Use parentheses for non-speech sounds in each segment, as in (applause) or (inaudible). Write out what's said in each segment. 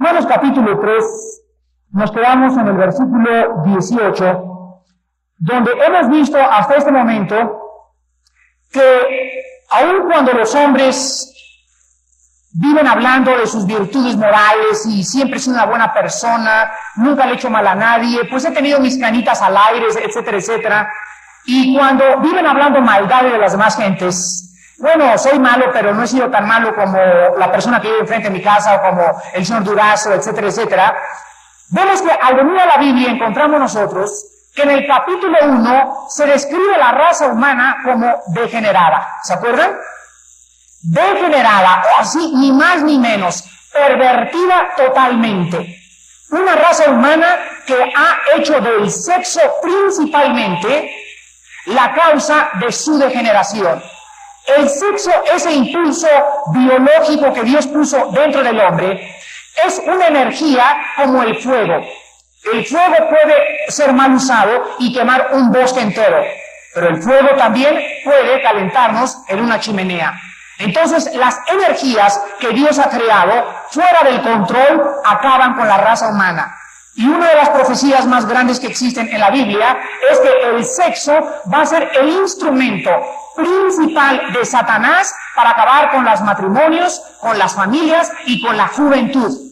Romanos capítulo 3, nos quedamos en el versículo 18, donde hemos visto hasta este momento que aun cuando los hombres viven hablando de sus virtudes morales y siempre he sido una buena persona, nunca le he hecho mal a nadie, pues he tenido mis canitas al aire, etcétera, etcétera. Y cuando viven hablando maldades de las demás gentes, bueno, soy malo, pero no he sido tan malo como la persona que vive enfrente de mi casa o como el señor Durazo, etcétera, etcétera. Vemos que al venir a la Biblia encontramos nosotros que en el capítulo 1 se describe la raza humana como degenerada. ¿Se acuerdan? Degenerada, así ni más ni menos, pervertida totalmente. Una raza humana que ha hecho del sexo principalmente la causa de su degeneración. El sexo, ese impulso biológico que Dios puso dentro del hombre, es una energía como el fuego. El fuego puede ser mal usado y quemar un bosque entero, pero el fuego también puede calentarnos en una chimenea. Entonces, las energías que Dios ha creado fuera del control acaban con la raza humana. Y una de las profecías más grandes que existen en la Biblia es que el sexo va a ser el instrumento principal de Satanás para acabar con los matrimonios, con las familias y con la juventud.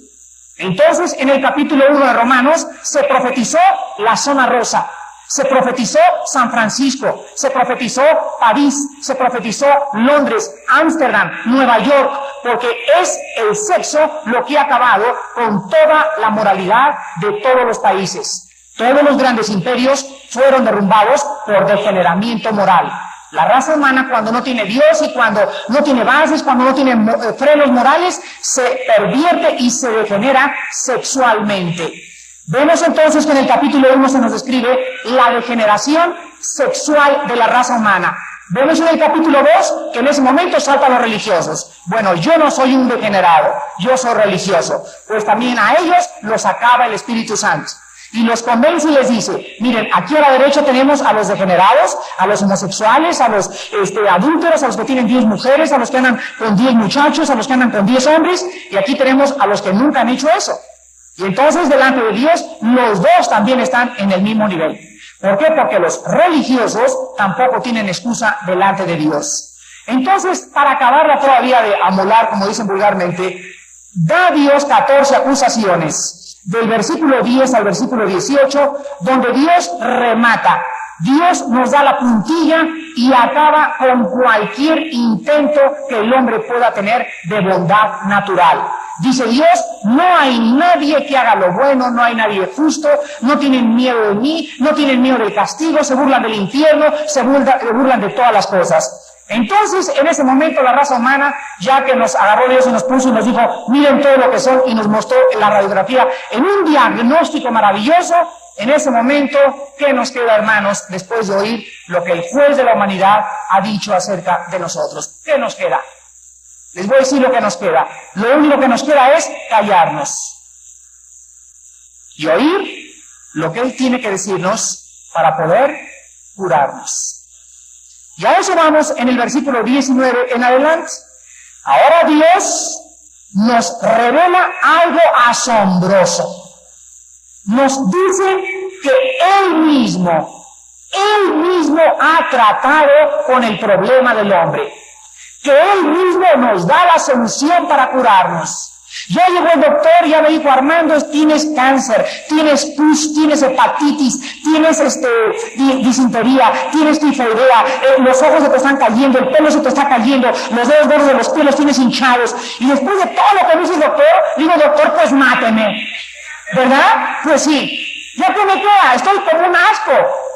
Entonces, en el capítulo 1 de Romanos se profetizó la zona rosa, se profetizó San Francisco, se profetizó París, se profetizó Londres, Ámsterdam, Nueva York, porque es el sexo lo que ha acabado con toda la moralidad de todos los países. Todos los grandes imperios fueron derrumbados por degeneramiento moral. La raza humana cuando no tiene Dios y cuando no tiene bases, cuando no tiene eh, frenos morales, se pervierte y se degenera sexualmente. Vemos entonces que en el capítulo 1 se nos describe la degeneración sexual de la raza humana. Vemos en el capítulo 2 que en ese momento saltan los religiosos. Bueno, yo no soy un degenerado, yo soy religioso. Pues también a ellos los acaba el Espíritu Santo. Y los convence y les dice, miren, aquí a la derecha tenemos a los degenerados, a los homosexuales, a los este, adúlteros, a los que tienen 10 mujeres, a los que andan con 10 muchachos, a los que andan con 10 hombres, y aquí tenemos a los que nunca han hecho eso. Y entonces delante de Dios los dos también están en el mismo nivel. ¿Por qué? Porque los religiosos tampoco tienen excusa delante de Dios. Entonces, para acabarla todavía de amolar, como dicen vulgarmente, da Dios 14 acusaciones, del versículo 10 al versículo 18, donde Dios remata. Dios nos da la puntilla y acaba con cualquier intento que el hombre pueda tener de bondad natural. Dice Dios, no hay nadie que haga lo bueno, no hay nadie justo, no tienen miedo de mí, no tienen miedo del castigo, se burlan del infierno, se burlan, de todas las cosas. Entonces, en ese momento, la raza humana, ya que nos agarró Dios y nos puso y nos dijo, miren todo lo que son, y nos mostró la radiografía en un diagnóstico maravilloso, en ese momento, ¿qué nos queda, hermanos, después de oír lo que el juez de la humanidad ha dicho acerca de nosotros? ¿Qué nos queda? Les voy a decir lo que nos queda. Lo único que nos queda es callarnos y oír lo que Él tiene que decirnos para poder curarnos. Y a eso vamos en el versículo 19 en adelante. Ahora Dios nos revela algo asombroso. Nos dice que Él mismo, Él mismo ha tratado con el problema del hombre que Él mismo nos da la solución para curarnos. Ya llegó el doctor, ya me dijo Armando, tienes cáncer, tienes pus, tienes hepatitis, tienes este, disentería, tienes tifoidea, eh, los ojos se te están cayendo, el pelo se te está cayendo, los dedos de los pies los tienes hinchados. Y después de todo lo que me dice el doctor, digo, doctor, pues máteme. ¿Verdad? Pues sí. Ya que me queda, estoy como un asco.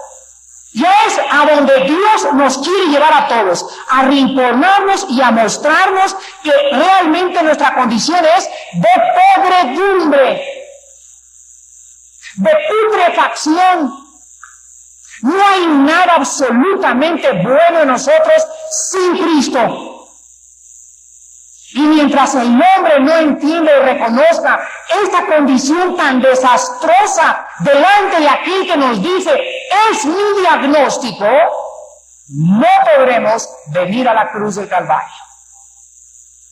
Y es a donde Dios nos quiere llevar a todos, a rinconarnos y a mostrarnos que realmente nuestra condición es de podredumbre, de putrefacción. No hay nada absolutamente bueno en nosotros sin Cristo. Y mientras el hombre no entienda y reconozca esta condición tan desastrosa delante de aquel que nos dice, es mi diagnóstico, no podremos venir a la cruz del Calvario.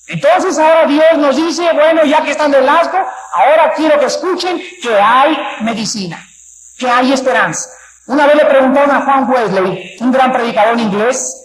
Entonces ahora Dios nos dice, bueno, ya que están del asco, ahora quiero que escuchen que hay medicina, que hay esperanza. Una vez le preguntaron a Juan Wesley, un gran predicador inglés,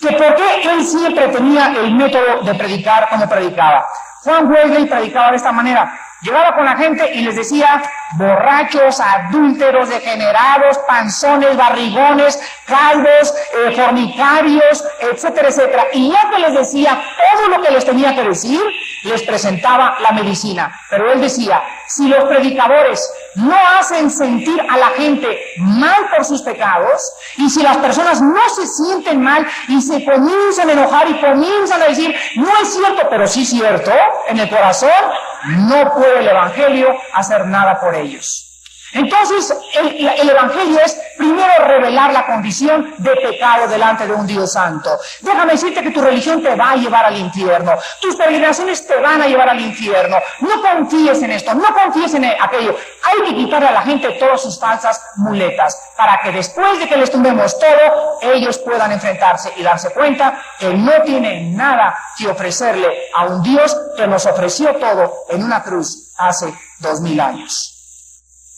que por qué él siempre tenía el método de predicar como predicaba. Juan Wesley predicaba de esta manera. Llegaba con la gente y les decía, borrachos, adúlteros, degenerados, panzones, barrigones, calvos, eh, fornicarios, etcétera, etcétera. Y ya que les decía todo lo que les tenía que decir, les presentaba la medicina. Pero él decía, si los predicadores no hacen sentir a la gente mal por sus pecados, y si las personas no se sienten mal y se comienzan a enojar y comienzan a decir, no es cierto, pero sí cierto, en el corazón, no puede el Evangelio hacer nada por ellos. Entonces, el, Evangelio es primero revelar la condición de pecado delante de un Dios santo. Déjame decirte que tu religión te va a llevar al infierno. Tus peregrinaciones te van a llevar al infierno. No confíes en esto, no confíes en aquello. Hay que quitarle a la gente todas sus falsas muletas para que después de que les tumbemos todo, ellos puedan enfrentarse y darse cuenta que no tienen nada que ofrecerle a un Dios que nos ofreció todo en una cruz hace dos mil años.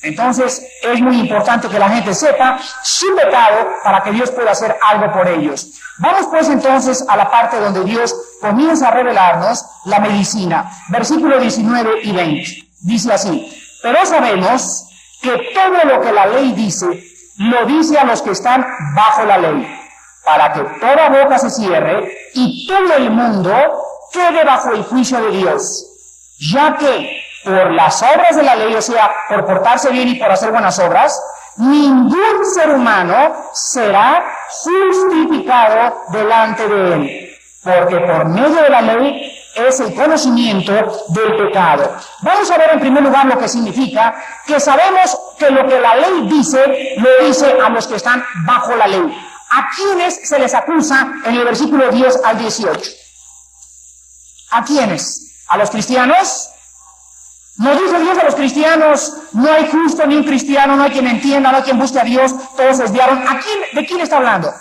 Entonces es muy importante que la gente sepa su pecado para que Dios pueda hacer algo por ellos. Vamos pues entonces a la parte donde Dios comienza a revelarnos la medicina. Versículo 19 y 20. Dice así, pero sabemos que todo lo que la ley dice, lo dice a los que están bajo la ley, para que toda boca se cierre y todo el mundo quede bajo el juicio de Dios, ya que por las obras de la ley, o sea, por portarse bien y por hacer buenas obras, ningún ser humano será justificado delante de él, porque por medio de la ley es el conocimiento del pecado. Vamos a ver en primer lugar lo que significa que sabemos que lo que la ley dice, lo dice a los que están bajo la ley. ¿A quiénes se les acusa en el versículo 10 al 18? ¿A quiénes? ¿A los cristianos? Nos dice Dios a los cristianos, no hay justo ni un cristiano, no hay quien entienda, no hay quien busque a Dios, todos se desviaron. ¿A quién, ¿De quién está hablando?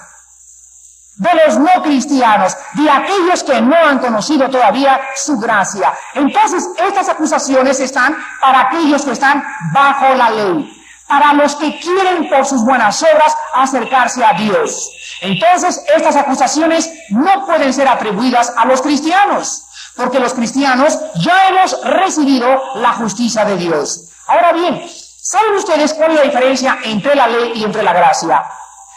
De los no cristianos, de aquellos que no han conocido todavía su gracia. Entonces, estas acusaciones están para aquellos que están bajo la ley, para los que quieren por sus buenas obras acercarse a Dios. Entonces, estas acusaciones no pueden ser atribuidas a los cristianos porque los cristianos ya hemos recibido la justicia de Dios. Ahora bien, ¿saben ustedes cuál es la diferencia entre la ley y entre la gracia?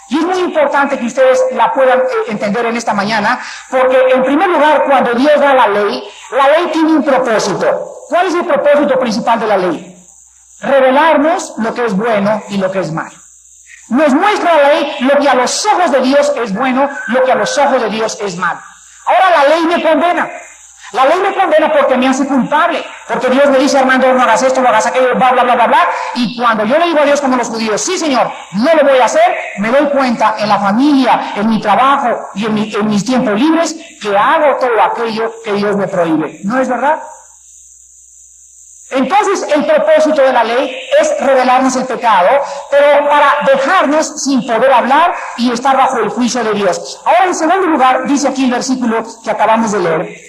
Y es muy importante que ustedes la puedan eh, entender en esta mañana, porque en primer lugar, cuando Dios da la ley, la ley tiene un propósito. ¿Cuál es el propósito principal de la ley? Revelarnos lo que es bueno y lo que es malo. Nos muestra la ley lo que a los ojos de Dios es bueno, lo que a los ojos de Dios es malo. Ahora la ley me condena. La ley me condena porque me hace culpable, porque Dios me dice, Armando, no hagas esto, no hagas aquello, bla, bla, bla, bla, bla. Y cuando yo le digo a Dios como los judíos, sí, Señor, no lo voy a hacer, me doy cuenta en la familia, en mi trabajo y en, en mis tiempos libres que hago todo aquello que Dios me prohíbe. ¿No es verdad? Entonces, el propósito de la ley es revelarnos el pecado, pero para dejarnos sin poder hablar y estar bajo el juicio de Dios. Ahora, en segundo lugar, dice aquí el versículo que acabamos de leer,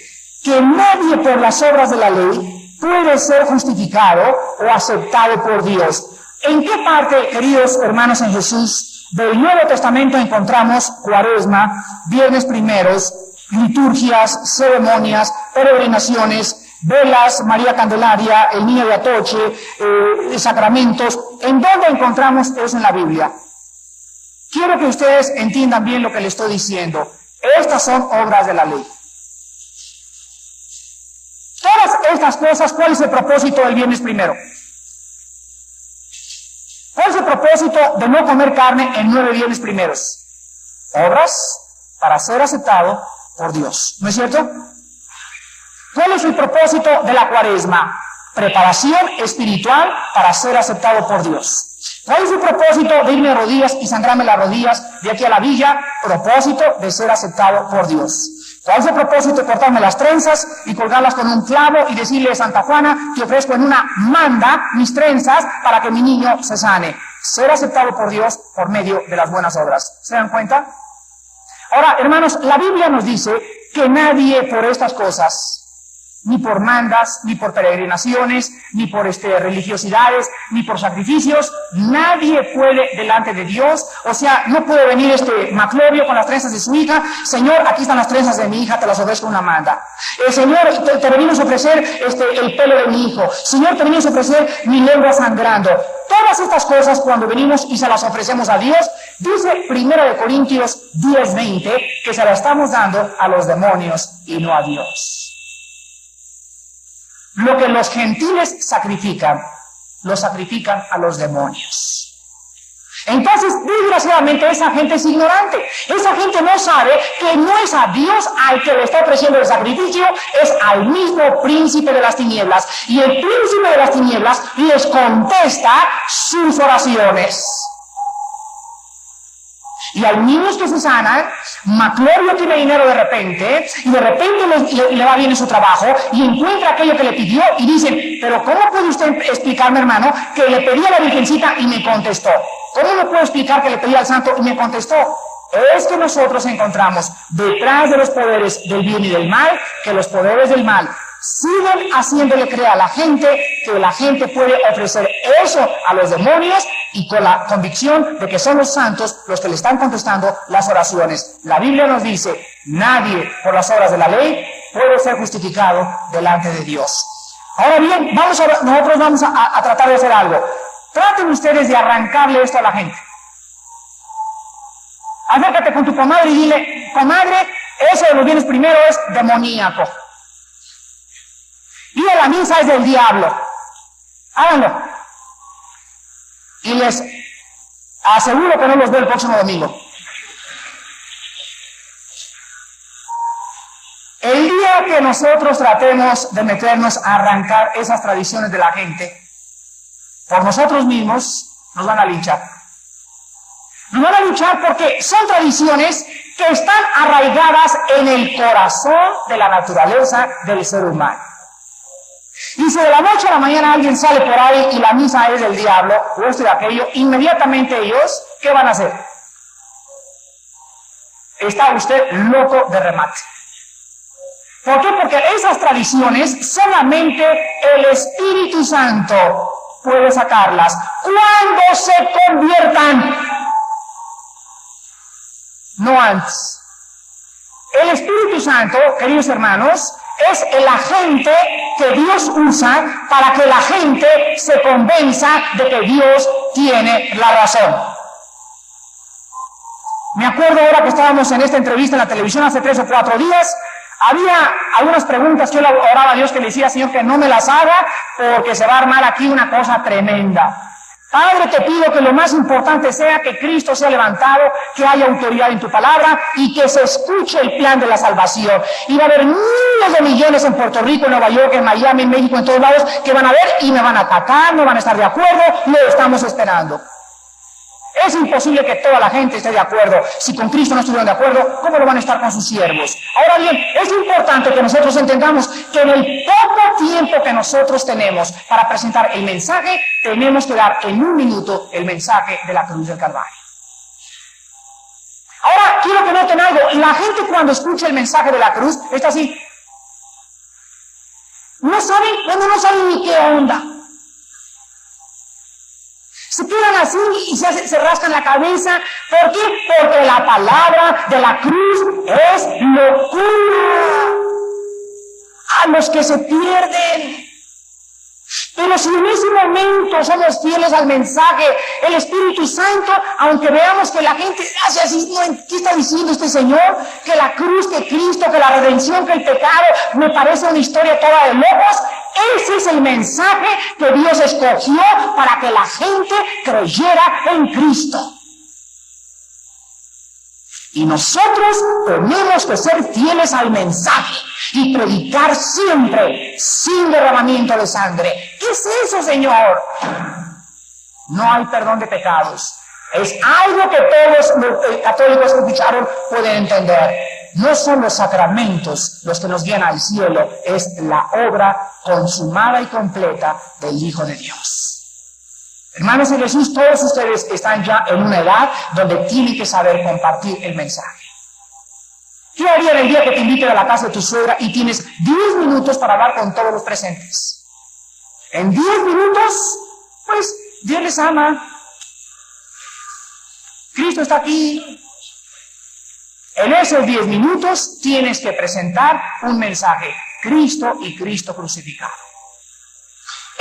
que nadie por las obras de la ley puede ser justificado o aceptado por Dios. ¿En qué parte, queridos hermanos en Jesús, del Nuevo Testamento encontramos cuaresma, viernes primeros, liturgias, ceremonias, peregrinaciones, velas, María Candelaria, el niño de Atoche, eh, sacramentos? ¿En dónde encontramos eso en la Biblia? Quiero que ustedes entiendan bien lo que les estoy diciendo. Estas son obras de la ley. Todas estas cosas, ¿cuál es el propósito del viernes primero? ¿Cuál es el propósito de no comer carne en nueve viernes primeros? Obras para ser aceptado por Dios. ¿No es cierto? ¿Cuál es el propósito de la cuaresma? Preparación espiritual para ser aceptado por Dios. ¿Cuál es el propósito de irme a rodillas y sangrarme las rodillas de aquí a la villa? Propósito de ser aceptado por Dios. ¿Cuál propósito cortarme las trenzas y colgarlas con un clavo y decirle a Santa Juana que ofrezco en una manda mis trenzas para que mi niño se sane? Ser aceptado por Dios por medio de las buenas obras. ¿Se dan cuenta? Ahora, hermanos, la Biblia nos dice que nadie por estas cosas ni por mandas, ni por peregrinaciones, ni por este, religiosidades, ni por sacrificios. Nadie puede delante de Dios. O sea, no puede venir este Maclovio con las trenzas de su hija. Señor, aquí están las trenzas de mi hija, te las ofrezco una manda. El Señor, te, venimos a ofrecer este, el pelo de mi hijo. Señor, te venimos a ofrecer mi lengua sangrando. Todas estas cosas cuando venimos y se las ofrecemos a Dios, dice Primera de Corintios 10:20 que se las estamos dando a los demonios y no a Dios. Lo que los gentiles sacrifican, lo sacrifican a los demonios. Entonces, desgraciadamente, esa gente es ignorante. Esa gente no sabe que no es a Dios al que le está ofreciendo el sacrificio, es al mismo príncipe de las tinieblas. Y el príncipe de las tinieblas les contesta sus oraciones. Y al niños que se sanan, Maclorio tiene dinero de repente, y de repente le, va bien en su trabajo, y encuentra aquello que le pidió, y dice, pero ¿cómo puede usted explicarme, hermano, que le pedí a la Virgencita y me contestó? ¿Cómo me puedo explicar que le pedí al santo y me contestó? Es que nosotros encontramos detrás de los poderes del bien y del mal, que los poderes del mal siguen haciéndole creer a la gente que la gente puede ofrecer eso a los demonios y con la convicción de que son los santos los que le están contestando las oraciones. La Biblia nos dice, nadie por las obras de la ley puede ser justificado delante de Dios. Ahora bien, vamos a, nosotros vamos a, tratar de hacer algo. Traten ustedes de arrancarle esto a la gente. Acércate con tu comadre y dile, comadre, eso de los bienes primero es demoníaco. Y a la misa es del diablo. Háganlo. Y les aseguro que no los veo el próximo domingo. El día que nosotros tratemos de meternos a arrancar esas tradiciones de la gente, por nosotros mismos nos van a linchar. Nos van a luchar porque son tradiciones que están arraigadas en el corazón de la naturaleza del ser humano. Si de la noche a la mañana alguien sale por ahí y la misa es del diablo, o esto y aquello, inmediatamente ellos, ¿qué van a hacer? Está usted loco de remate. ¿Por qué? Porque esas tradiciones solamente el Espíritu Santo puede sacarlas. Cuando se conviertan, no antes. El Espíritu Santo, queridos hermanos, es el agente que Dios usa para que la gente se convenza de que Dios tiene la razón. Me acuerdo ahora que estábamos en esta entrevista en la televisión hace tres o cuatro días, había algunas preguntas que yo oraba a Dios que le decía, Señor, que no me las haga porque se va a armar aquí una cosa tremenda. Padre, te pido que lo más importante sea que Cristo sea levantado, que haya autoridad en tu palabra y que se escuche el plan de la salvación. Y va a haber miles de millones en Puerto Rico, en Nueva York, en Miami, en México, en todos lados, que van a ver y me van a atacar, no van a estar de acuerdo, lo estamos esperando. Es imposible que toda la gente esté de acuerdo. Si con Cristo no estuvieron de acuerdo, ¿cómo lo van a estar con sus siervos? Ahora bien, es importante que nosotros entendamos que en el poco tiempo que nosotros tenemos para presentar el mensaje, tenemos que dar en un minuto el mensaje de la cruz del Calvario. Ahora, quiero que noten algo. La gente cuando escucha el mensaje de la cruz está así. No saben, bueno, no saben ni qué onda. Quedan así y se, se rascan la cabeza. ¿Por qué? Porque la palabra de la cruz es locura a los que se pierden. En ese momento somos fieles al mensaje, el Espíritu Santo, aunque veamos que la gente hace así, ¿qué está diciendo este Señor? Que la cruz, que Cristo, que la redención, que el pecado, me parece una historia toda de locos. Ese es el mensaje que Dios escogió para que la gente creyera en Cristo. Y nosotros tenemos que ser fieles al mensaje y predicar siempre sin derramamiento de sangre. ¿Qué es eso, Señor? No hay perdón de pecados. Es algo que todos los católicos que escucharon pueden entender. No son los sacramentos los que nos guían al cielo, es la obra consumada y completa del Hijo de Dios. Hermanos de Jesús, todos ustedes están ya en una edad donde tienen que saber compartir el mensaje. ¿Qué haría el día que te inviten a la casa de tu suegra y tienes 10 minutos para hablar con todos los presentes? En 10 minutos, pues Dios les ama. Cristo está aquí. En esos 10 minutos tienes que presentar un mensaje. Cristo y Cristo crucificado.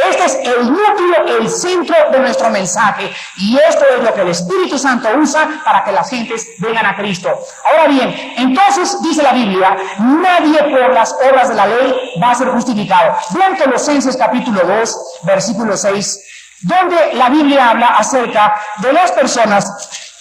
Este es el núcleo, el centro de nuestro mensaje. Y esto es lo que el Espíritu Santo usa para que las gentes vengan a Cristo. Ahora bien, entonces dice la Biblia, nadie por las obras de la ley va a ser justificado. Vean Colosenses capítulo 2, versículo 6, donde la Biblia habla acerca de las personas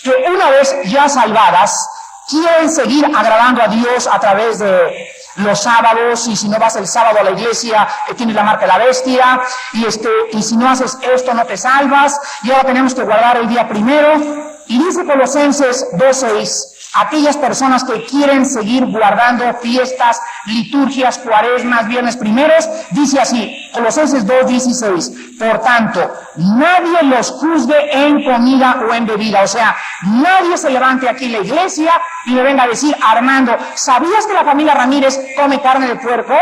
que una vez ya salvadas, quieren seguir agradando a Dios a través de los sábados y si no vas el sábado a la iglesia eh, tienes la marca de la bestia y este y si no haces esto no te salvas y ahora tenemos que guardar el día primero y dice Colosenses 2.6 aquellas personas que quieren seguir guardando fiestas, liturgias, cuaresmas, viernes primeros, dice así, Colosenses 2.16, por tanto, nadie los juzgue en comida o en bebida, o sea, nadie se levante aquí en la iglesia y me venga a decir, Armando, ¿sabías que la familia Ramírez come carne de puerco?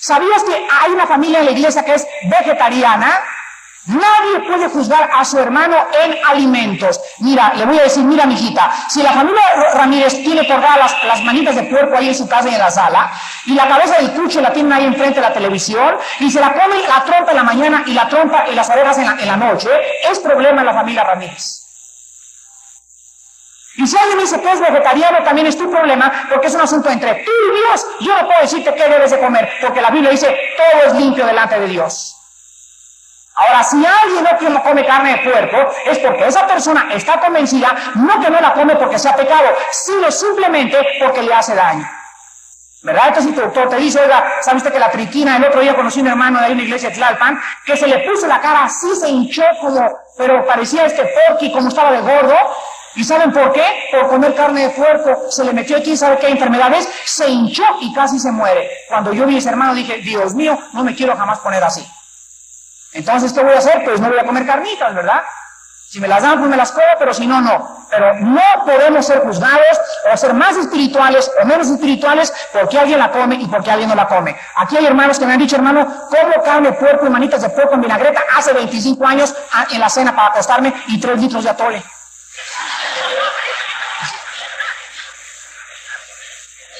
¿Sabías que hay una familia en la iglesia que es vegetariana? Nadie puede juzgar a su hermano en alimentos. Mira, le voy a decir, mira, mijita, si la familia Ramírez tiene colgadas las, las manitas de puerco ahí en su casa y en la sala, y la cabeza del cucho la tienen ahí enfrente de la televisión, y se la come la trompa en la mañana y la trompa y las orejas en la, noche, es problema en la familia Ramírez. Y si alguien dice que es vegetariano, también es tu problema, porque es un asunto entre tú y Dios. Yo no puedo decirte qué debes de comer, porque la Biblia dice, todo es limpio delante de Dios. Ahora, si alguien no come carne de puerco, es porque esa persona está convencida, no que no la come porque sea pecado, sino simplemente porque le hace daño. ¿Verdad? Entonces tu doctor te dice, oiga, ¿sabes que la triquina, el otro día conocí a un hermano de ahí en iglesia de Tlalpan, que se le puso la cara así, se hinchó como, pero parecía este porky como estaba de gordo, ¿Y saben por qué? Por comer carne de puerco. Se le metió aquí, ¿sabe qué enfermedades? Se hinchó y casi se muere. Cuando yo vi a ese hermano dije, Dios mío, no me quiero jamás poner así. Entonces, ¿qué voy a hacer? Pues no voy a comer carnitas, ¿verdad? Si me las dan, pues me las como, pero si no, no. Pero no podemos ser juzgados o ser más espirituales o menos espirituales porque alguien la come y porque alguien no la come. Aquí hay hermanos que me han dicho, hermano, como carne puerco y manitas de puerco en vinagreta hace 25 años en la cena para acostarme y 3 litros de atole.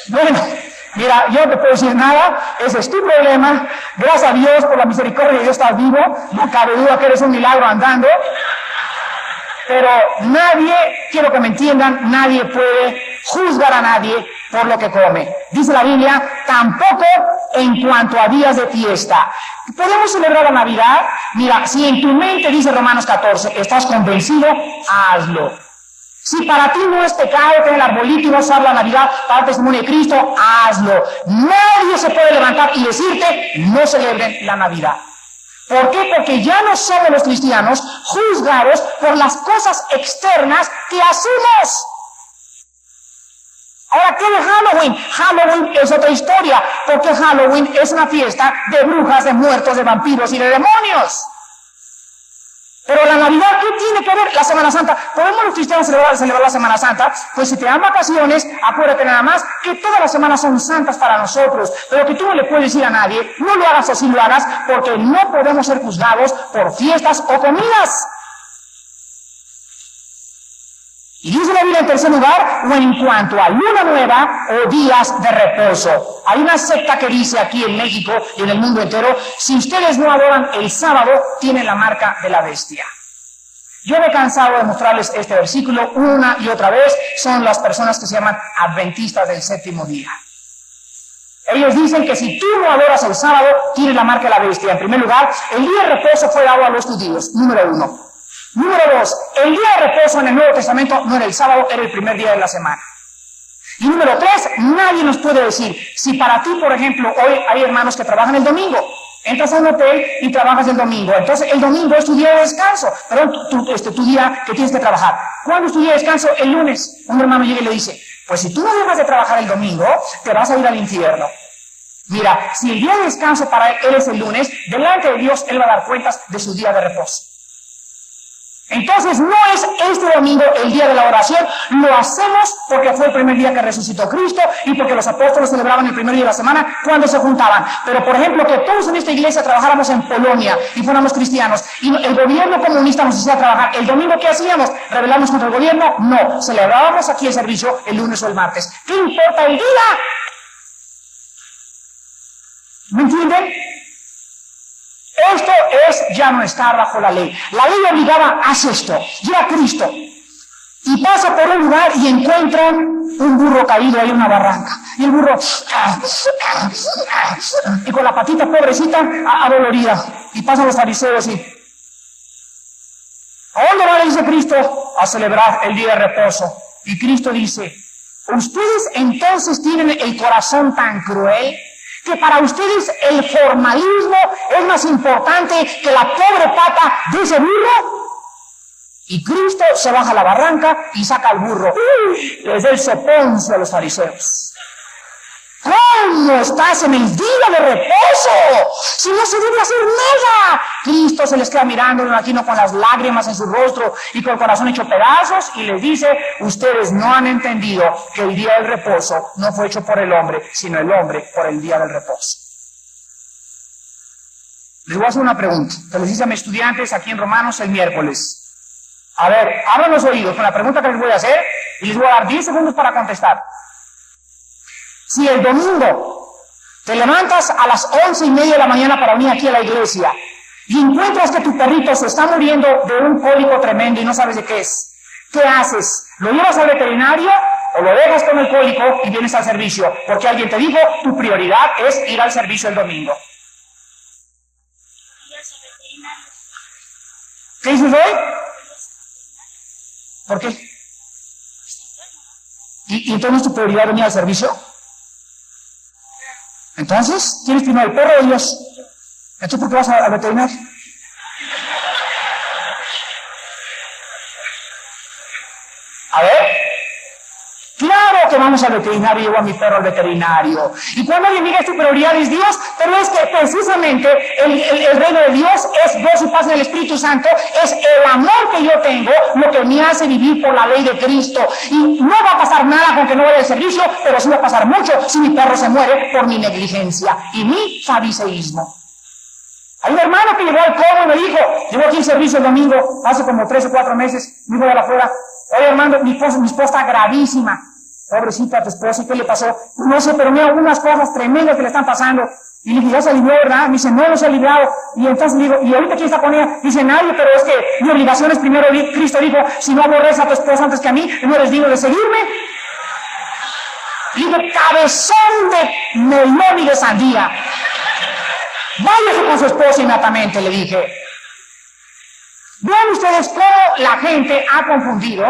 Bueno, Mira, yo no te puedo decir nada, ese es tu problema. Gracias a Dios por la misericordia de Dios estás vivo. No cabe duda que eres un milagro andando. Pero nadie, quiero que me entiendan, nadie puede juzgar a nadie por lo que come. Dice la Biblia, tampoco en cuanto a días de fiesta. ¿Podemos celebrar la Navidad? Mira, si en tu mente, dice Romanos 14, estás convencido, hazlo. Si para ti no es pecado tener el arbolito y no usar la Navidad para testimonio de Cristo, hazlo. Nadie se puede levantar y decirte, no celebren la Navidad. ¿Por qué? Porque ya no somos los cristianos juzgados por las cosas externas que hacemos. Ahora, ¿qué de Halloween? Halloween es otra historia, porque Halloween es una fiesta de brujas, de muertos, de vampiros y de demonios. Pero la Navidad, ¿qué tiene que ver la Semana Santa? ¿Podemos los cristianos celebrar, celebrar, la Semana Santa? Pues si te dan vacaciones, acuérdate nada más que todas las semanas son santas para nosotros. Pero que tú no le puedes decir a nadie, no lo hagas así lo hagas, porque no podemos ser juzgados por fiestas o comidas. Y dice la Biblia en tercer lugar, o en cuanto a luna nueva o días de reposo. Hay una secta que dice aquí en México y en el mundo entero, si ustedes no adoran el sábado, tienen la marca de la bestia. Yo me he cansado de mostrarles este versículo una y otra vez, son las personas que se llaman adventistas del séptimo día. Ellos dicen que si tú no adoras el sábado, tienes la marca de la bestia. En primer lugar, el día de reposo fue dado a los judíos, número uno. Número dos, el día de reposo en el Nuevo Testamento no era el sábado, era el primer día de la semana. Y número tres, nadie nos puede decir, si para ti, por ejemplo, hoy hay hermanos que trabajan el domingo, entras a un hotel y trabajas el domingo, entonces el domingo es tu día de descanso, perdón, tu, este, tu día que tienes que trabajar. ¿Cuándo es tu día de descanso? El lunes. Un hermano llega y le dice, pues si tú no dejas de trabajar el domingo, te vas a ir al infierno. Mira, si el día de descanso para él es el lunes, delante de Dios él va a dar cuentas de su día de reposo. Entonces no es este domingo el día de la oración, lo hacemos porque fue el primer día que resucitó Cristo y porque los apóstoles celebraban el primer día de la semana cuando se juntaban. Pero por ejemplo, que todos en esta iglesia trabajáramos en Polonia y fuéramos cristianos y el gobierno comunista nos hiciera trabajar, ¿el domingo qué hacíamos? ¿Rebelarnos contra el gobierno? No, celebrábamos aquí el servicio el lunes o el martes. ¿Qué importa el día? ¿Me entienden? Esto es ya no estar bajo la ley. La ley obligaba, haz esto, a Cristo. Y pasa por un lugar y encuentran un burro caído ahí en una barranca. Y el burro, y con la patita pobrecita, adolorida. Y pasan los fariseos y, ¿a dónde va? dice Cristo, a celebrar el día de reposo. Y Cristo dice, ¿ustedes entonces tienen el corazón tan cruel? Que para ustedes el formalismo es más importante que la pobre pata de ese burro. Y Cristo se baja la barranca y saca al burro. Les da el soponcio a los fariseos. ¿Cómo estás en el día de reposo? Si no se debe hacer nada. Cristo se les queda mirando, me imagino, con las lágrimas en su rostro y con el corazón hecho pedazos y les dice, ustedes no han entendido que el día del reposo no fue hecho por el hombre, sino el hombre por el día del reposo. Les voy a hacer una pregunta que les hice a mis estudiantes aquí en Romanos el miércoles. A ver, abran los oídos con la pregunta que les voy a hacer y les voy a dar 10 segundos para contestar. Si el domingo te levantas a las once y media de la mañana para venir aquí a la iglesia y encuentras que tu perrito se está muriendo de un cólico tremendo y no sabes de qué es, ¿qué haces? ¿Lo llevas al veterinario o lo dejas con el cólico y vienes al servicio? Porque alguien te dijo, tu prioridad es ir al servicio el domingo. ¿Qué dices hoy? ¿Por qué? ¿Y, ¿Y entonces tu prioridad venir al servicio? Entonces, tienes primero el perro de Dios. Entonces, ¿por qué vas al veterinario? Vamos al veterinario, llevo a mi perro al veterinario. Y cuando alguien diga tu prioridad es Dios, pero es que precisamente el, reino de Dios es Dios y paz del Espíritu Santo, es el amor que yo tengo lo que me hace vivir por la ley de Cristo. Y no va a pasar nada con que no vaya al servicio, pero sí va a pasar mucho si mi perro se muere por mi negligencia y mi fariseísmo. Hay un hermano que llegó al cobo y me dijo, llegó aquí al servicio el domingo, hace como tres o cuatro meses, me de afuera, oye hermano, mi esposa, mi esposa está gravísima, pobrecita tu esposa, ¿qué le pasó? No sé, pero mira algunas cosas tremendas que le están pasando. Y le se alivió, ¿verdad? Me dice, no, no se ha aliviado. Y entonces le digo, ¿y ahorita quién está con ella? Dice, nadie, pero es que mi obligación es primero, Cristo dijo, si no aborres a tu esposa antes que a mí, no eres digno de seguirme. Y digo, cabezón de melón y de sandía. Váyase con su esposa inmediatamente, le dije. Vean ustedes cómo la gente ha confundido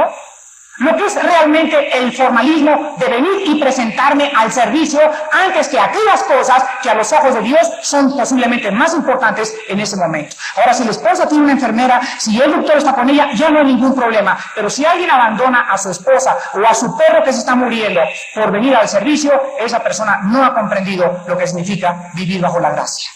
lo que es realmente el formalismo de venir y presentarme al servicio antes que aquellas cosas que a los ojos de Dios son posiblemente más importantes en ese momento. Ahora, si la esposa tiene una enfermera, si el doctor está con ella, ya no hay ningún problema. Pero si alguien abandona a su esposa o a su perro que se está muriendo por venir al servicio, esa persona no ha comprendido lo que significa vivir bajo la gracia.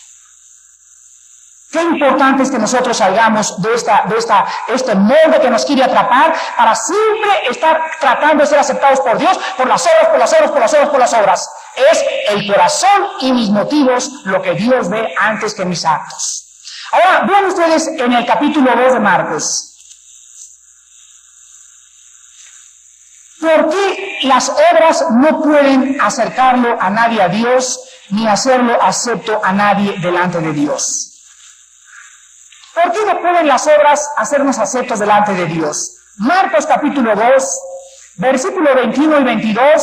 Qué importante es que nosotros salgamos de, esta, de esta, este molde que nos quiere atrapar para siempre estar tratando de ser aceptados por Dios por las obras, por las obras, por las obras, por las obras. Es el corazón y mis motivos lo que Dios ve antes que mis actos. Ahora, vean ustedes en el capítulo 2 de Marcos. ¿Por qué las obras no pueden acercarlo a nadie a Dios ni hacerlo acepto a nadie delante de Dios? ¿Por qué no pueden las obras hacernos aceptos delante de Dios? Marcos capítulo 2, versículo 21 y 22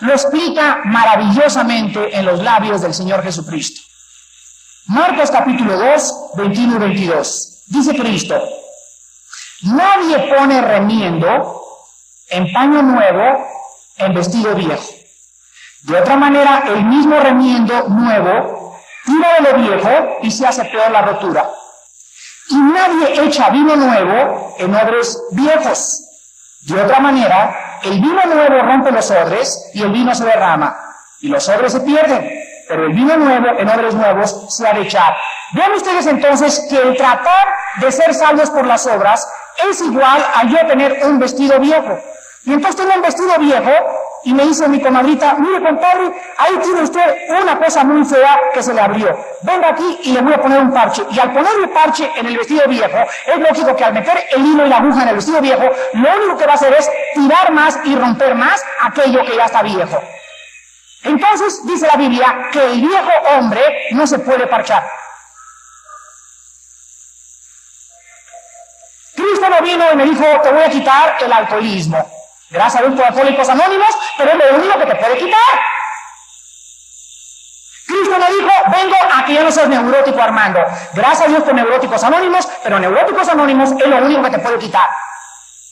lo explica maravillosamente en los labios del Señor Jesucristo. Marcos capítulo 2, 21 y 22. Dice Cristo, nadie pone remiendo en paño nuevo en vestido viejo. De otra manera, el mismo remiendo nuevo tira de lo viejo y se hace peor la rotura. Y nadie echa vino nuevo en odres viejos. De otra manera, el vino nuevo rompe los odres y el vino se derrama. Y los odres se pierden. Pero el vino nuevo en odres nuevos se ha de echar. Vean ustedes entonces que el tratar de ser salvos por las obras es igual a yo tener un vestido viejo. Y entonces tengo un vestido viejo y me dice mi comadrita, mire compadre, ahí tiene usted una cosa muy fea que se le abrió. Venga aquí y le voy a poner un parche. Y al ponerle parche en el vestido viejo, es lógico que al meter el hilo y la aguja en el vestido viejo, lo único que va a hacer es tirar más y romper más aquello que ya está viejo. Entonces dice la Biblia que el viejo hombre no se puede parchar. Cristo no vino y me dijo, te voy a quitar el alcoholismo. Gracias a Dios por alcohólicos anónimos, pero es lo único que te puede quitar. Cristo no dijo, vengo a que ya no seas neurótico Armando. Gracias a Dios por neuróticos anónimos, pero neuróticos anónimos es lo único que te puede quitar.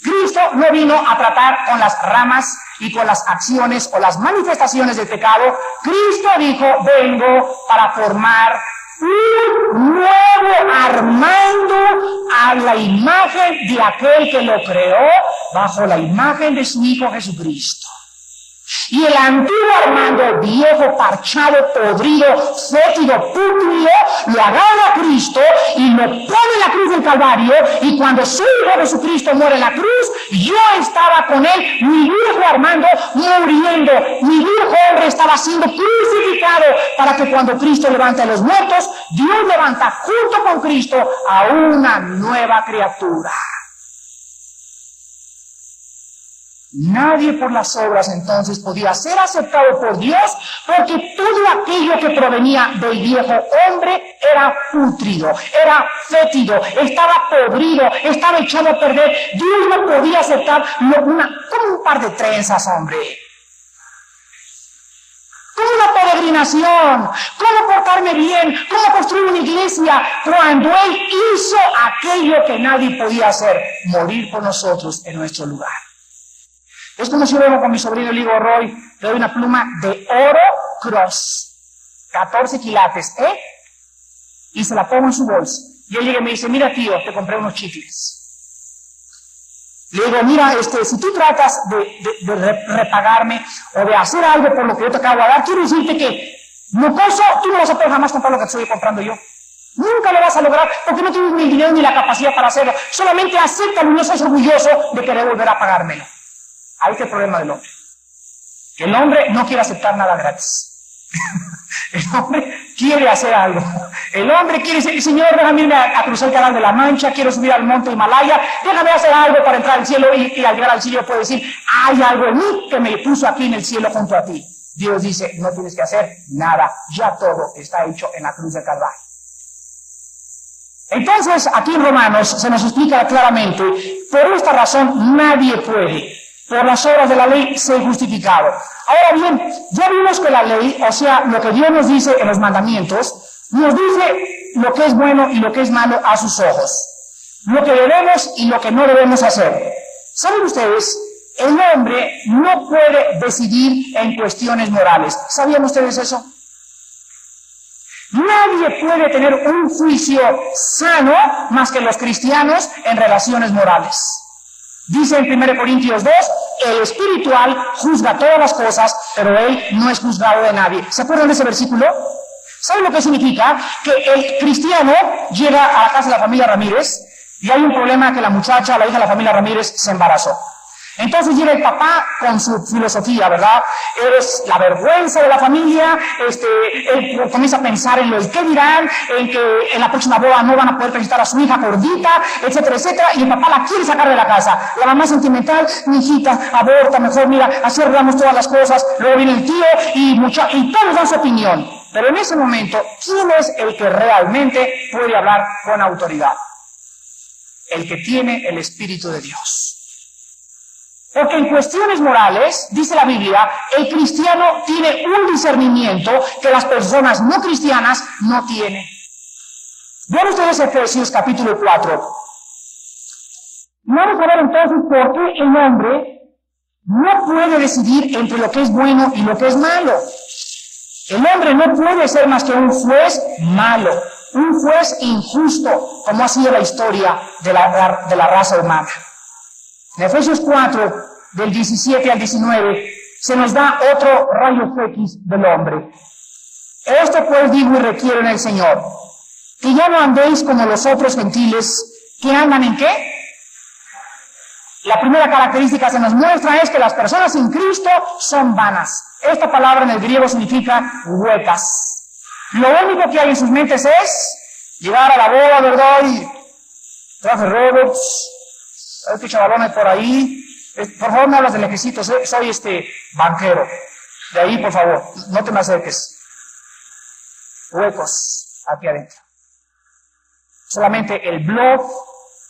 Cristo no vino a tratar con las ramas y con las acciones o las manifestaciones del pecado. Cristo dijo, vengo para formar un nuevo Armando a la imagen de aquel que lo creó bajo la imagen de su Hijo Jesucristo. Y el antiguo Armando, viejo, parchado, podrido, fétido, pútrido, lo agarra a Cristo y lo pone en la cruz del Calvario. Y cuando su Hijo Jesucristo muere en la cruz, yo estaba con él, mi viejo Armando, muriendo. Mi viejo hombre estaba siendo crucificado para que cuando Cristo levante a los muertos, Dios levanta junto con Cristo a una nueva criatura. Nadie por las obras entonces podía ser aceptado por Dios porque todo aquello que provenía del viejo hombre era putrido, era fétido, estaba podrido, estaba echado a perder. Dios no podía aceptar una, como un par de trenzas, hombre. Como una peregrinación, cómo portarme bien, cómo construir una iglesia, cuando Él hizo aquello que nadie podía hacer, morir por nosotros en nuestro lugar. Es como si yo vengo con mi sobrino le digo, Roy, le doy una pluma de oro cross, 14 quilates, ¿eh? Y se la pongo en su bolsa. Y él llega y me dice, mira tío, te compré unos chicles. Le digo, mira, este, si tú tratas de, repagarme o de hacer algo por lo que yo te acabo de dar, quiero decirte que, mocoso, tú no vas a poder jamás comprar lo que estoy comprando yo. Nunca lo vas a lograr porque no tienes ni el dinero ni la capacidad para hacerlo. Solamente acéptalo y no seas orgulloso de querer volver a pagármelo. Ahí está el problema del hombre. El hombre no quiere aceptar nada gratis. (laughs) el hombre quiere hacer algo. El hombre quiere decir, Señor, déjame ir a, cruzar el canal de la Mancha, quiero subir al monte Himalaya, déjame hacer algo para entrar al cielo y, al llegar al cielo puedo decir, hay algo en mí que me puso aquí en el cielo junto a ti. Dios dice, no tienes que hacer nada, ya todo está hecho en la cruz de Calvario. Entonces, aquí en Romanos se nos explica claramente, por esta razón nadie puede por las obras de la ley ser justificado. Ahora bien, ya vimos que la ley, o sea, lo que Dios nos dice en los mandamientos, nos dice lo que es bueno y lo que es malo a sus ojos, lo que debemos y lo que no debemos hacer. ¿Saben ustedes? El hombre no puede decidir en cuestiones morales. ¿Sabían ustedes eso? Nadie puede tener un juicio sano más que los cristianos en relaciones morales. Dice en 1 Corintios 2, el espiritual juzga todas las cosas, pero él no es juzgado de nadie. ¿Se acuerdan de ese versículo? ¿Saben lo que significa? Que el cristiano llega a la casa de la familia Ramírez y hay un problema que la muchacha, la hija de la familia Ramírez, se embarazó. Entonces llega el papá con su filosofía, ¿verdad? Eres la vergüenza de la familia, este, él comienza a pensar en lo que dirán, en que en la próxima boda no van a poder presentar a su hija gordita, etcétera, etcétera, y el papá la quiere sacar de la casa. La mamá sentimental, mi hijita, aborta, mejor mira, así arreglamos todas las cosas, luego viene el tío y, mucha, y todos dan su opinión. Pero en ese momento, ¿quién es el que realmente puede hablar con autoridad? El que tiene el Espíritu de Dios. Porque en cuestiones morales, dice la Biblia, el cristiano tiene un discernimiento que las personas no cristianas no tienen. Vean ustedes Efesios capítulo 4. Vamos a ver entonces por qué el hombre no puede decidir entre lo que es bueno y lo que es malo. El hombre no puede ser más que un juez malo, un juez injusto, como ha sido la historia de la, de la raza humana. En Efesios 4, del 17 al 19, se nos da otro rayo X del hombre. Esto pues digo y requiero en el Señor, que ya no andéis como los otros gentiles, que andan en qué? La primera característica que se nos muestra es que las personas sin Cristo son vanas. Esta palabra en el griego significa huecas. Lo único que hay en sus mentes es llegar a la boda, ¿verdad? Y traje robots, que chavalones por ahí. Por favor, no hablas del ejército, soy este banquero. De ahí, por favor, no te me acerques. Huecos aquí adentro. Solamente el blog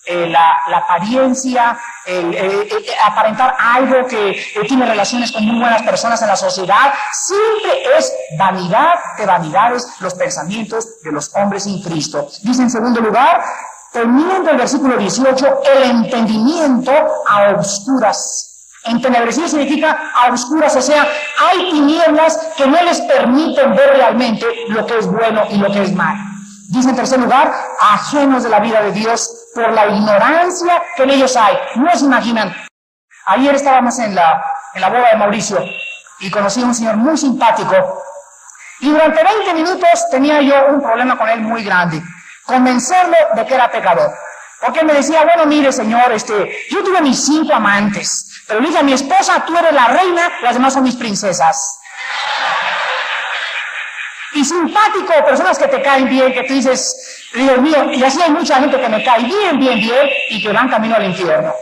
eh, la, apariencia, aparentar algo que tiene relaciones con muy buenas personas en la sociedad, siempre es vanidad de vanidades los pensamientos de los hombres sin Cristo. Dice en segundo lugar, teniendo el versículo 18, el entendimiento a obscuras. Entenebrecer significa a oscuras, o sea, hay tinieblas que no les permiten ver realmente lo que es bueno y lo que es malo. Dice en tercer lugar, ajenos de la vida de Dios por la ignorancia que en ellos hay. No se imaginan. Ayer estábamos en la, en la boda de Mauricio y conocí a un señor muy simpático. Y durante 20 minutos tenía yo un problema con él muy grande. Convencerlo de que era pecador. Porque me decía, bueno, mire, señor, este, yo tuve mis cinco amantes, pero le dije a mi esposa, tú eres la reina, las demás son mis princesas y simpático, personas que te caen bien, que tú dices, Dios mío, y así hay mucha gente que me cae bien, bien, bien y que van camino al infierno.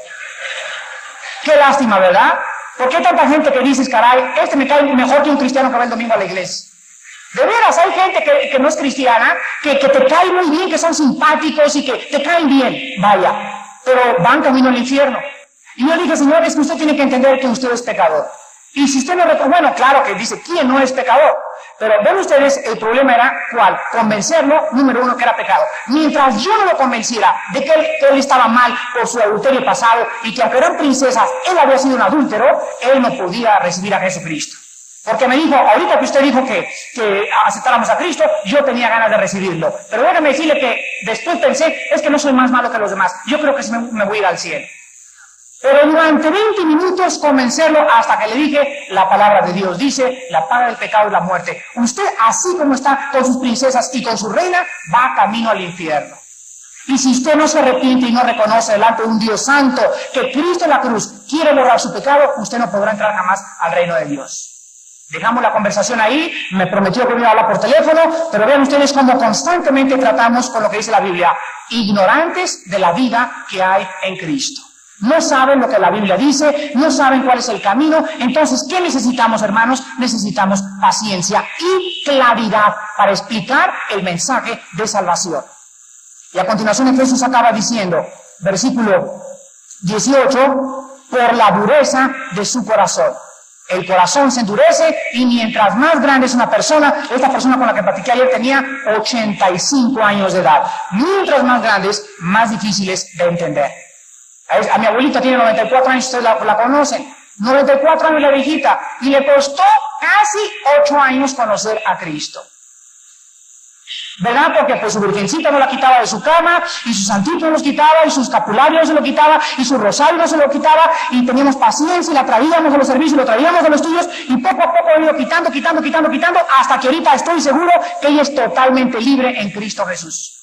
Qué lástima, ¿verdad? ¿Por qué tanta gente que dices, caray, este me cae mejor que un cristiano que va el domingo a la iglesia? De veras, hay gente que, no es cristiana, que, que te cae muy bien, que son simpáticos y que te caen bien, vaya, pero van camino al infierno. Y yo dije, Señor, es que usted tiene que entender que usted es pecador. Y si usted no bueno, claro que dice, ¿quién no es pecador? Pero ven ustedes, el problema era cuál? Convencerlo, número uno, que era pecado. Mientras yo no lo convenciera de que él, estaba mal por su adulterio pasado y que aunque eran princesas, él había sido un adúltero, él no podía recibir a Jesucristo. Porque me dijo, ahorita que usted dijo que, aceptáramos a Cristo, yo tenía ganas de recibirlo. Pero déjame decirle que después pensé, es que no soy más malo que los demás. Yo creo que me, me voy a ir al cielo. Pero durante 20 minutos convencerlo hasta que le dije la palabra de Dios. Dice, la paga del pecado es la muerte. Usted, así como está con sus princesas y con su reina, va camino al infierno. Y si usted no se arrepiente y no reconoce delante de un Dios santo que Cristo en la cruz quiere borrar su pecado, usted no podrá entrar jamás al reino de Dios. Dejamos la conversación ahí, me prometió que me iba a hablar por teléfono, pero vean ustedes cómo constantemente tratamos con lo que dice la Biblia, ignorantes de la vida que hay en Cristo. No saben lo que la Biblia dice, no saben cuál es el camino. Entonces, ¿qué necesitamos, hermanos? Necesitamos paciencia y claridad para explicar el mensaje de salvación. Y a continuación Jesús acaba diciendo, versículo 18, por la dureza de su corazón. El corazón se endurece y mientras más grande es una persona, esta persona con la que platiqué ayer tenía 85 años de edad. Mientras más grandes, más difíciles de entender. A mi abuelita tiene 94 años, ustedes la, conocen. 94 años la viejita. Y le costó casi 8 años conocer a Cristo. ¿Verdad? Porque pues su virgencita no la quitaba de su cama, y su santito no los quitaba, y sus capularios se lo quitaba, y su rosario no se lo quitaba, y teníamos paciencia, y la traíamos de los servicios, y lo traíamos de los tuyos, y poco a poco ha ido quitando, quitando, quitando, quitando, hasta que ahorita estoy seguro que ella es totalmente libre en Cristo Jesús.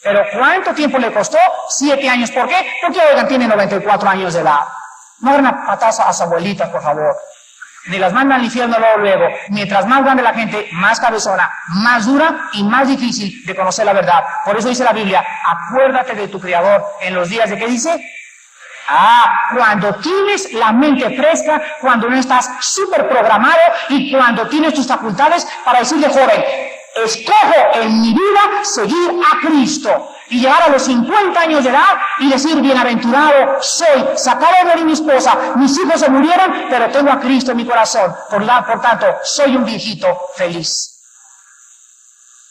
Pero ¿cuánto tiempo le costó? Siete años. ¿Por qué? Porque, oigan, tiene 94 años de edad. No hagan pataza a su abuelita, por favor. Ni las mandan al infierno luego. Mientras más grande la gente, más cabezona, más dura y más difícil de conocer la verdad. Por eso dice la Biblia, acuérdate de tu Creador en los días de qué dice. Ah, cuando tienes la mente fresca, cuando no estás súper programado y cuando tienes tus facultades para decirle, joven, escojo en mi vida seguir a Cristo y llegar a los 50 años de edad y decir, bienaventurado soy, sacado de mi esposa, mis hijos se murieron, pero tengo a Cristo en mi corazón. Por, la, por tanto, soy un viejito feliz.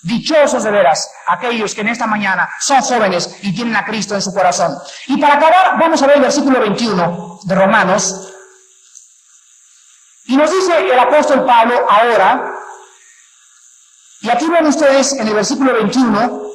Dichosos de veras aquellos que en esta mañana son jóvenes y tienen a Cristo en su corazón. Y para acabar, vamos a ver el versículo 21 de Romanos. Y nos dice el apóstol Pablo ahora, y aquí ven ustedes en el versículo 21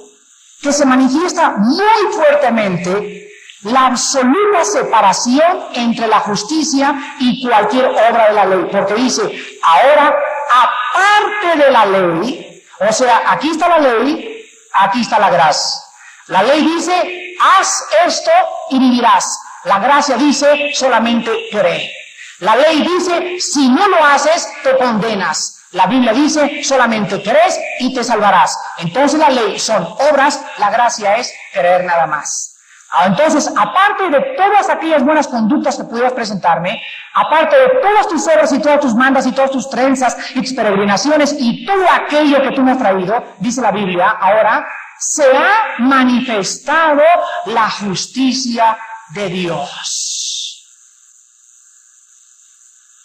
que se manifiesta muy fuertemente la absoluta separación entre la justicia y cualquier obra de la ley. Porque dice, ahora, aparte de la ley, o sea, aquí está la ley, aquí está la gracia. La ley dice, haz esto y vivirás. La gracia dice solamente cree. La ley dice, si no lo haces, te condenas. La Biblia dice, solamente crees y te salvarás. Entonces la ley son obras, la gracia es creer nada más. Ah, entonces, aparte de todas aquellas buenas conductas que pudieras presentarme, aparte de todas tus obras y todas tus mandas y todas tus trenzas y tus peregrinaciones y todo aquello que tú me has traído, dice la Biblia, ahora se ha manifestado la justicia de Dios.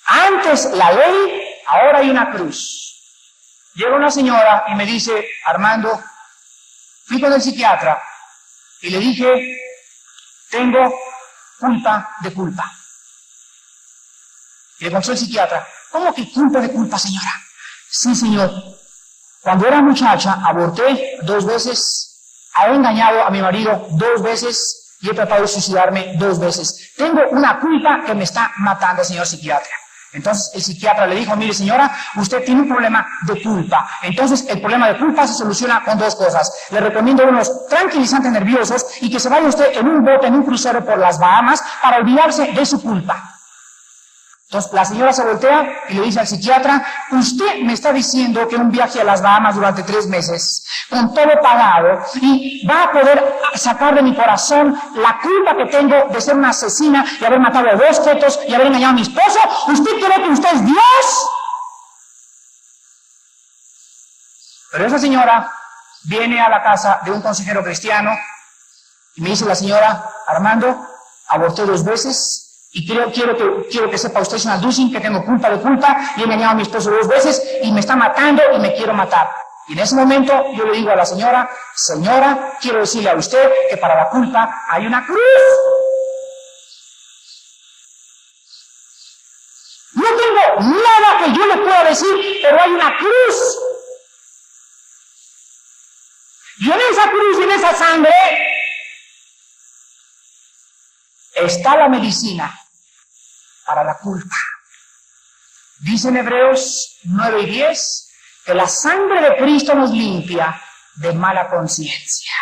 Antes la ley, ahora hay una cruz. Llega una señora y me dice, Armando, fui con el psiquiatra y le dije, tengo culpa de culpa. Y le contó el psiquiatra, ¿cómo que culpa de culpa, señora? Sí, señor. Cuando era muchacha, aborté dos veces, he engañado a mi marido dos veces y he tratado de suicidarme dos veces. Tengo una culpa que me está matando, señor psiquiatra. Entonces el psiquiatra le dijo, mire señora, usted tiene un problema de culpa. Entonces el problema de culpa se soluciona con dos cosas. Le recomiendo unos tranquilizantes nerviosos y que se vaya usted en un bote, en un crucero por las Bahamas para olvidarse de su culpa. Entonces la señora se voltea y le dice al psiquiatra, usted me está diciendo que un viaje a las Bahamas durante tres meses, con todo pagado, y va a poder sacar de mi corazón la culpa que tengo de ser una asesina y haber matado a dos fetos y haber engañado a mi esposo. ¿Usted cree que usted es Dios? Pero esa señora viene a la casa de un consejero cristiano y me dice la señora, Armando, aborté dos veces, y quiero, quiero, que, quiero que sepa usted, señora Dussin, que tengo culpa de culpa y he engañado a mi esposo dos veces y me está matando y me quiero matar. Y en ese momento yo le digo a la señora, señora, quiero decirle a usted que para la culpa hay una cruz. No tengo nada que yo le pueda decir, pero hay una cruz. Y en esa cruz y en esa sangre está la medicina para la culpa. Dice en Hebreos 9 y 10 que la sangre de Cristo nos limpia de mala conciencia.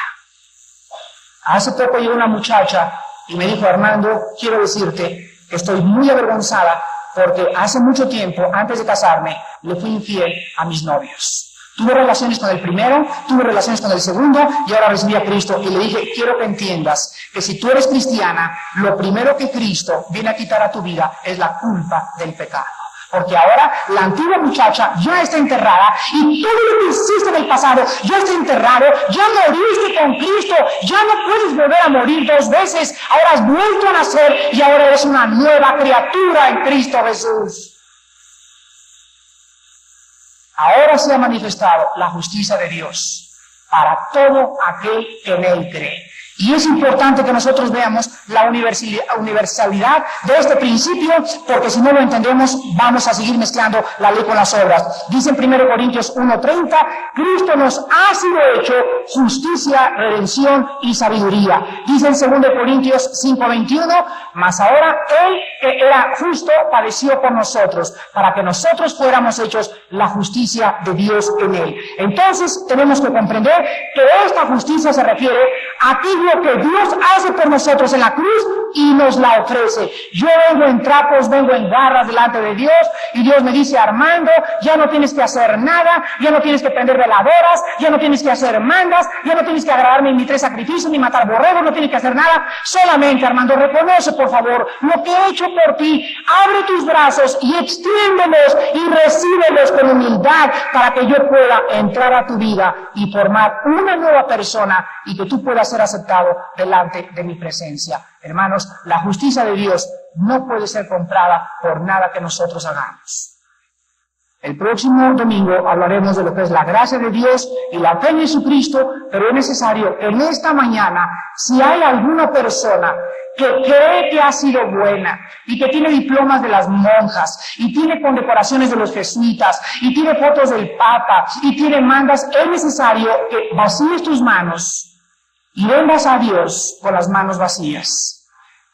Hace poco llegó una muchacha y me dijo, Armando, quiero decirte que estoy muy avergonzada porque hace mucho tiempo, antes de casarme, le fui infiel a mis novios. Tuve relaciones con el primero, tuve relaciones con el segundo y ahora recibí a Cristo y le dije, quiero que entiendas que si tú eres cristiana, lo primero que Cristo viene a quitar a tu vida es la culpa del pecado. Porque ahora la antigua muchacha ya está enterrada y todo lo que hiciste en el pasado ya está enterrado, ya moriste con Cristo, ya no puedes volver a morir dos veces, ahora has vuelto a nacer y ahora eres una nueva criatura en Cristo Jesús. Ahora se ha manifestado la justicia de Dios para todo aquel que en él cree. Y es importante que nosotros veamos la universalidad de este principio, porque si no lo entendemos, vamos a seguir mezclando la ley con las obras. Dice en 1 Corintios 1.30, Cristo nos ha sido hecho justicia, redención y sabiduría. Dice en 2 Corintios 5.21, mas ahora Él que era justo padeció por nosotros, para que nosotros fuéramos hechos la justicia de Dios en Él. Entonces tenemos que comprender que esta justicia se refiere a aquello que Dios hace por nosotros en la cruz y nos la ofrece. Yo vengo en trapos, vengo en garras delante de Dios y Dios me dice, Armando, ya no tienes que hacer nada, ya no tienes que prender veladoras, ya no tienes que hacer mandas, ya no tienes que agradarme en tres sacrificios, ni matar borregos, no tienes que hacer nada. Solamente, Armando, reconoce, por favor, lo que he hecho por ti. Abre tus brazos y extiéndelos y recíbelos humildad para que yo pueda entrar a tu vida y formar una nueva persona y que tú puedas ser aceptado delante de mi presencia. Hermanos, la justicia de Dios no puede ser comprada por nada que nosotros hagamos. El próximo domingo hablaremos de lo que es la gracia de Dios y la fe en Jesucristo, pero es necesario en esta mañana, si hay alguna persona que cree que ha sido buena y que tiene diplomas de las monjas y tiene condecoraciones de los jesuitas y tiene fotos del Papa y tiene mandas, es necesario que vacíes tus manos y vengas a Dios con las manos vacías.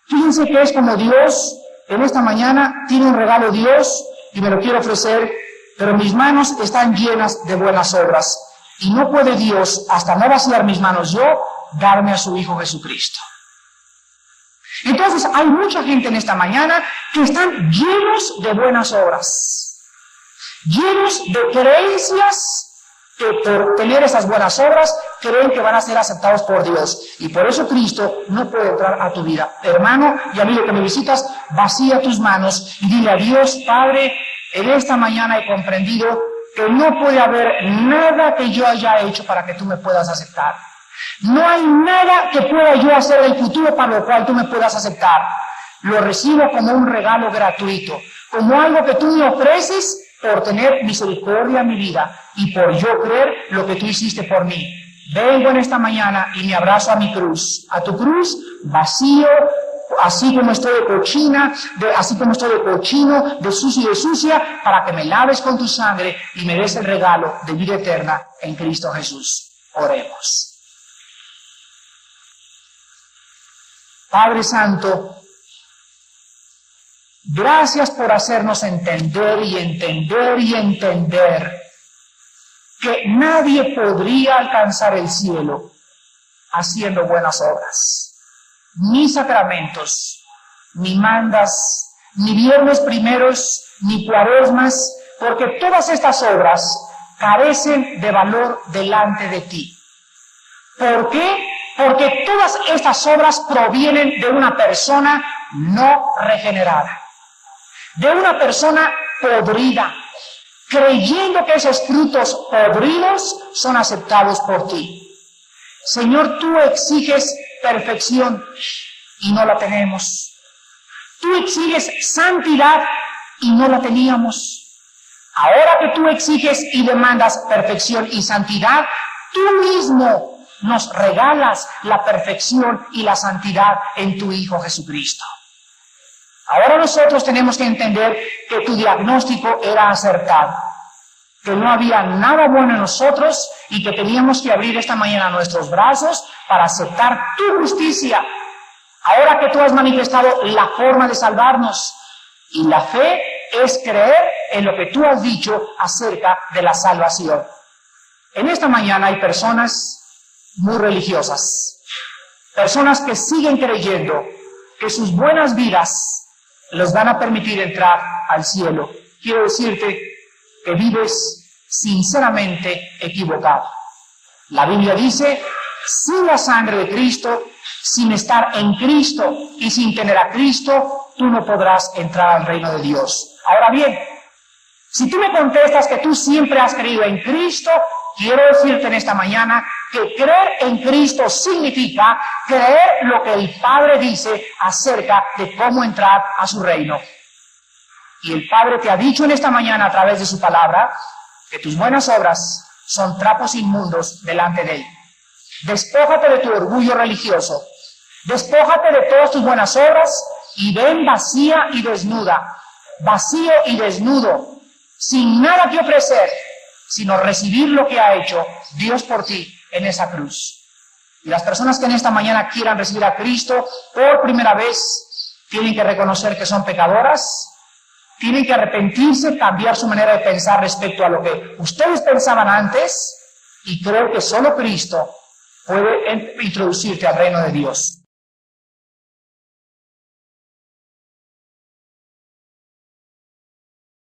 Fíjense que es como Dios en esta mañana tiene un regalo Dios y me lo quiere ofrecer, pero mis manos están llenas de buenas obras y no puede Dios, hasta no vaciar mis manos yo, darme a su Hijo Jesucristo. Entonces hay mucha gente en esta mañana que están llenos de buenas obras, llenos de creencias que por tener esas buenas obras creen que van a ser aceptados por Dios. Y por eso Cristo no puede entrar a tu vida. Hermano y amigo que me visitas, vacía tus manos y dile a Dios, Padre, en esta mañana he comprendido que no puede haber nada que yo haya hecho para que tú me puedas aceptar. No hay nada que pueda yo hacer en el futuro para lo cual tú me puedas aceptar. Lo recibo como un regalo gratuito, como algo que tú me ofreces por tener misericordia en mi vida y por yo creer lo que tú hiciste por mí. Vengo en esta mañana y me abrazo a mi cruz, a tu cruz vacío, así como estoy de cochina, de, así como estoy de cochino, de sucio y de sucia, para que me laves con tu sangre y me des el regalo de vida eterna en Cristo Jesús. Oremos. Padre Santo, gracias por hacernos entender y entender y entender que nadie podría alcanzar el cielo haciendo buenas obras, ni sacramentos, ni mandas, ni viernes primeros, ni cuaresmas, porque todas estas obras carecen de valor delante de ti. ¿Por qué? Porque todas estas obras provienen de una persona no regenerada, de una persona podrida, creyendo que esos frutos podridos son aceptados por ti. Señor, tú exiges perfección y no la tenemos. Tú exiges santidad y no la teníamos. Ahora que tú exiges y demandas perfección y santidad, tú mismo nos regalas la perfección y la santidad en tu Hijo Jesucristo. Ahora nosotros tenemos que entender que tu diagnóstico era acertado, que no había nada bueno en nosotros y que teníamos que abrir esta mañana nuestros brazos para aceptar tu justicia. Ahora que tú has manifestado la forma de salvarnos y la fe es creer en lo que tú has dicho acerca de la salvación. En esta mañana hay personas muy religiosas. Personas que siguen creyendo que sus buenas vidas los van a permitir entrar al cielo. Quiero decirte que vives sinceramente equivocado. La Biblia dice, sin la sangre de Cristo, sin estar en Cristo y sin tener a Cristo, tú no podrás entrar al reino de Dios. Ahora bien, si tú me contestas que tú siempre has creído en Cristo, quiero decirte en esta mañana que creer en Cristo significa creer lo que el Padre dice acerca de cómo entrar a su reino. Y el Padre te ha dicho en esta mañana a través de su palabra que tus buenas obras son trapos inmundos delante de Él. Despójate de tu orgullo religioso. Despójate de todas tus buenas obras y ven vacía y desnuda, vacío y desnudo, sin nada que ofrecer, sino recibir lo que ha hecho Dios por ti en esa cruz. Y las personas que en esta mañana quieran recibir a Cristo por primera vez tienen que reconocer que son pecadoras, tienen que arrepentirse, cambiar su manera de pensar respecto a lo que ustedes pensaban antes y creo que solo Cristo puede introducirte al reino de Dios.